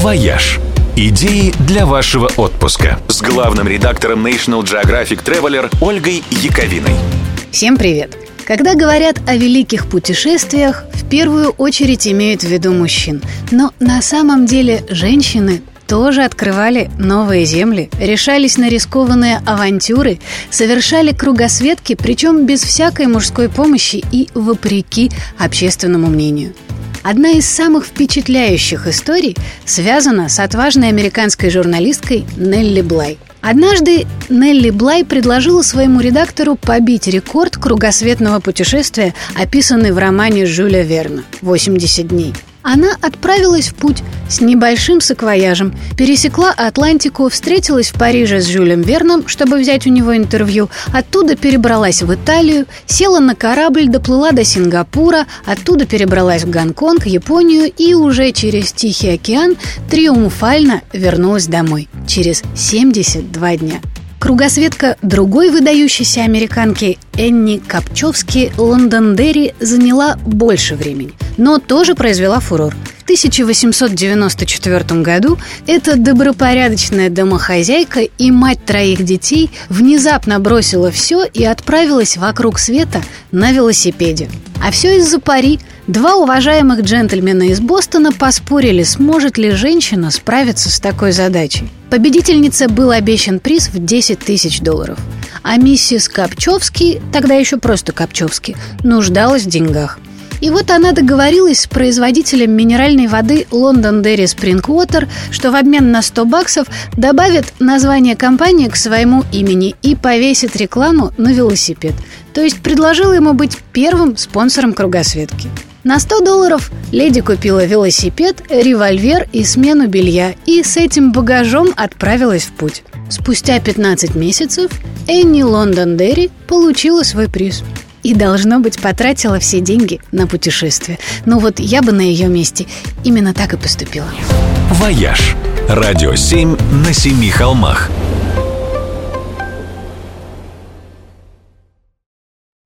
«Вояж». Идеи для вашего отпуска с главным редактором National Geographic Traveler Ольгой Яковиной. Всем привет! Когда говорят о великих путешествиях, в первую очередь имеют в виду мужчин. Но на самом деле женщины тоже открывали новые земли, решались на рискованные авантюры, совершали кругосветки, причем без всякой мужской помощи и вопреки общественному мнению. Одна из самых впечатляющих историй связана с отважной американской журналисткой Нелли Блай. Однажды Нелли Блай предложила своему редактору побить рекорд кругосветного путешествия, описанный в романе Жюля Верна «80 дней». Она отправилась в путь с небольшим саквояжем, пересекла Атлантику, встретилась в Париже с Жюлем Верном, чтобы взять у него интервью, оттуда перебралась в Италию, села на корабль, доплыла до Сингапура, оттуда перебралась в Гонконг, Японию и уже через Тихий океан триумфально вернулась домой через 72 дня. Кругосветка другой выдающейся американки Энни Копчевски Лондондерри заняла больше времени, но тоже произвела фурор. В 1894 году эта добропорядочная домохозяйка и мать троих детей внезапно бросила все и отправилась вокруг света на велосипеде. А все из-за пари. Два уважаемых джентльмена из Бостона поспорили, сможет ли женщина справиться с такой задачей. Победительнице был обещан приз в 10 тысяч долларов. А миссис Копчевский, тогда еще просто Копчевский, нуждалась в деньгах. И вот она договорилась с производителем минеральной воды London Dairy Spring Water, что в обмен на 100 баксов добавит название компании к своему имени и повесит рекламу на велосипед. То есть предложила ему быть первым спонсором кругосветки. На 100 долларов леди купила велосипед, револьвер и смену белья и с этим багажом отправилась в путь. Спустя 15 месяцев Энни Лондондерри получила свой приз. И, должно быть, потратила все деньги на путешествие. Ну вот я бы на ее месте именно так и поступила. «Вояж» – радио 7 на семи холмах –